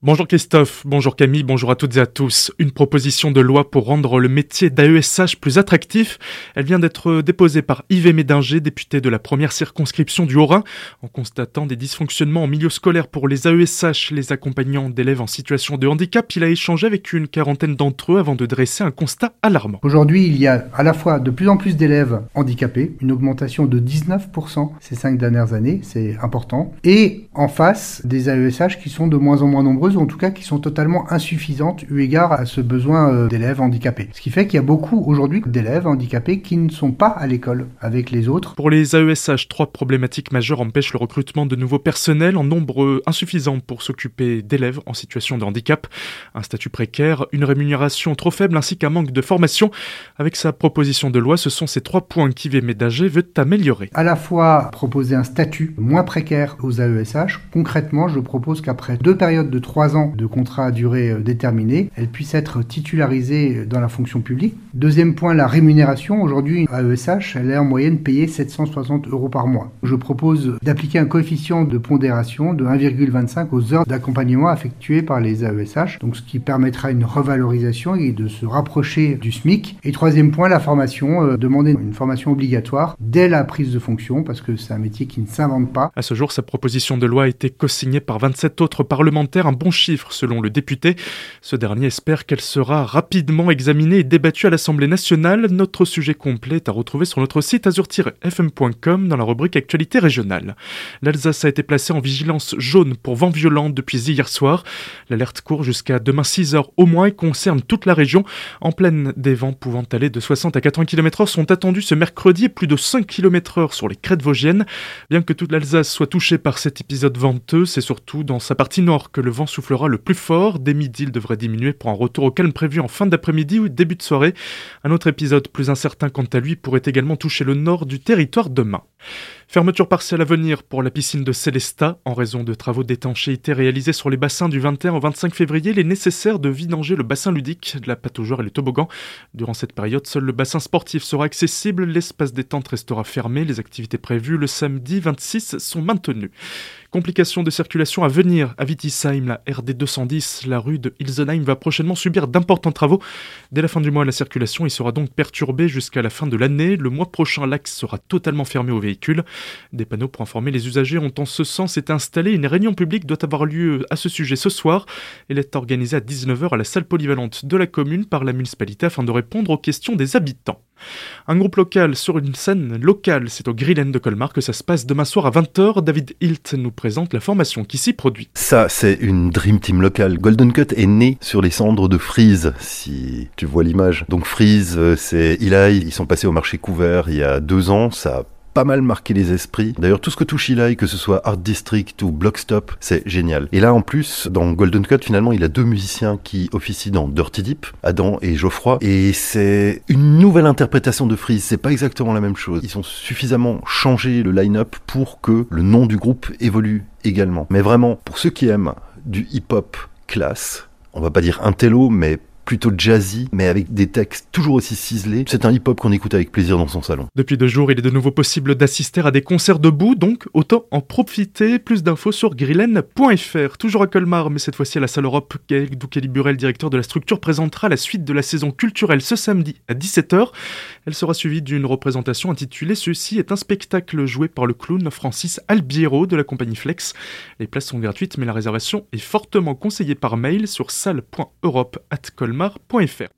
Bonjour Christophe, bonjour Camille, bonjour à toutes et à tous. Une proposition de loi pour rendre le métier d'AESH plus attractif. Elle vient d'être déposée par Yves Médinger, député de la première circonscription du Haut-Rhin. En constatant des dysfonctionnements en milieu scolaire pour les AESH, les accompagnants d'élèves en situation de handicap, il a échangé avec une quarantaine d'entre eux avant de dresser un constat alarmant. Aujourd'hui, il y a à la fois de plus en plus d'élèves handicapés, une augmentation de 19% ces cinq dernières années, c'est important, et en face des AESH qui sont de moins en moins nombreux ou en tout cas qui sont totalement insuffisantes eu égard à ce besoin euh, d'élèves handicapés. Ce qui fait qu'il y a beaucoup aujourd'hui d'élèves handicapés qui ne sont pas à l'école avec les autres. Pour les AESH, trois problématiques majeures empêchent le recrutement de nouveaux personnels en nombre insuffisant pour s'occuper d'élèves en situation de handicap, un statut précaire, une rémunération trop faible ainsi qu'un manque de formation. Avec sa proposition de loi, ce sont ces trois points qu'Yves Médager veut améliorer. À la fois proposer un statut moins précaire aux AESH. Concrètement, je propose qu'après deux périodes de trois ans de contrat à durée euh, déterminée, elle puisse être titularisée dans la fonction publique. Deuxième point, la rémunération. Aujourd'hui, à ESH, elle est en moyenne payée 760 euros par mois. Je propose d'appliquer un coefficient de pondération de 1,25 aux heures d'accompagnement effectuées par les AESH, donc ce qui permettra une revalorisation et de se rapprocher du SMIC. Et troisième point, la formation. Euh, demander une formation obligatoire dès la prise de fonction, parce que c'est un métier qui ne s'invente pas. À ce jour, sa proposition de loi a été co-signée par 27 autres parlementaires, un bon chiffre selon le député. Ce dernier espère qu'elle sera rapidement examinée et débattue à l'Assemblée nationale. Notre sujet complet est à retrouver sur notre site azur-fm.com dans la rubrique Actualité régionale. L'Alsace a été placée en vigilance jaune pour vent violent depuis hier soir. L'alerte court jusqu'à demain 6 heures au moins et concerne toute la région. En pleine, des vents pouvant aller de 60 à 80 km/h sont attendus ce mercredi et plus de 5 km/h sur les crêtes vosgiennes. Bien que toute l'Alsace soit touchée par cet épisode venteux, c'est surtout dans sa partie nord que le vent soufflera le plus fort. Dès midi, il devrait diminuer pour un retour au calme prévu en fin d'après-midi ou début de soirée. Un autre épisode plus incertain quant à lui pourrait également toucher le nord du territoire demain. Fermeture partielle à venir pour la piscine de Célesta. En raison de travaux d'étanchéité réalisés sur les bassins du 21 au 25 février, il est nécessaire de vidanger le bassin ludique, la pâte et les toboggans. Durant cette période, seul le bassin sportif sera accessible, l'espace détente restera fermé, les activités prévues le samedi 26 sont maintenues. Complications de circulation à venir à Vitisheim, la RD 210, la rue de Ilsenheim va prochainement subir d'importants travaux. Dès la fin du mois, la circulation y sera donc perturbée jusqu'à la fin de l'année. Le mois prochain, l'axe sera totalement fermé aux véhicules. Des panneaux pour informer les usagers ont en ce sens été installés. Une réunion publique doit avoir lieu à ce sujet ce soir. Elle est organisée à 19h à la salle polyvalente de la commune par la municipalité afin de répondre aux questions des habitants. Un groupe local sur une scène locale, c'est au Grillen de Colmar que ça se passe demain soir à 20h. David Hilt nous présente la formation qui s'y produit. Ça, c'est une Dream Team locale. Golden Cut est né sur les cendres de Freeze, si tu vois l'image. Donc Freeze, euh, c'est Eli, ils sont passés au marché couvert il y a deux ans. Ça pas mal marqué les esprits. D'ailleurs, tout ce que touche Eli, que ce soit Art District ou Blockstop, c'est génial. Et là, en plus, dans Golden Cut, finalement, il a deux musiciens qui officient dans Dirty Deep, Adam et Geoffroy. Et c'est une nouvelle interprétation de Freeze. C'est pas exactement la même chose. Ils ont suffisamment changé le line-up pour que le nom du groupe évolue également. Mais vraiment, pour ceux qui aiment du hip-hop classe, on va pas dire un télo, mais plutôt jazzy, mais avec des textes toujours aussi ciselés. C'est un hip-hop qu'on écoute avec plaisir dans son salon. Depuis deux jours, il est de nouveau possible d'assister à des concerts debout, donc autant en profiter. Plus d'infos sur grillen.fr. Toujours à Colmar, mais cette fois-ci à la salle Europe, Doukeli Burel, directeur de la structure, présentera la suite de la saison culturelle ce samedi à 17h. Elle sera suivie d'une représentation intitulée Ceci est un spectacle joué par le clown Francis Albiero de la compagnie Flex. Les places sont gratuites, mais la réservation est fortement conseillée par mail sur salle.europe.colmar.fr.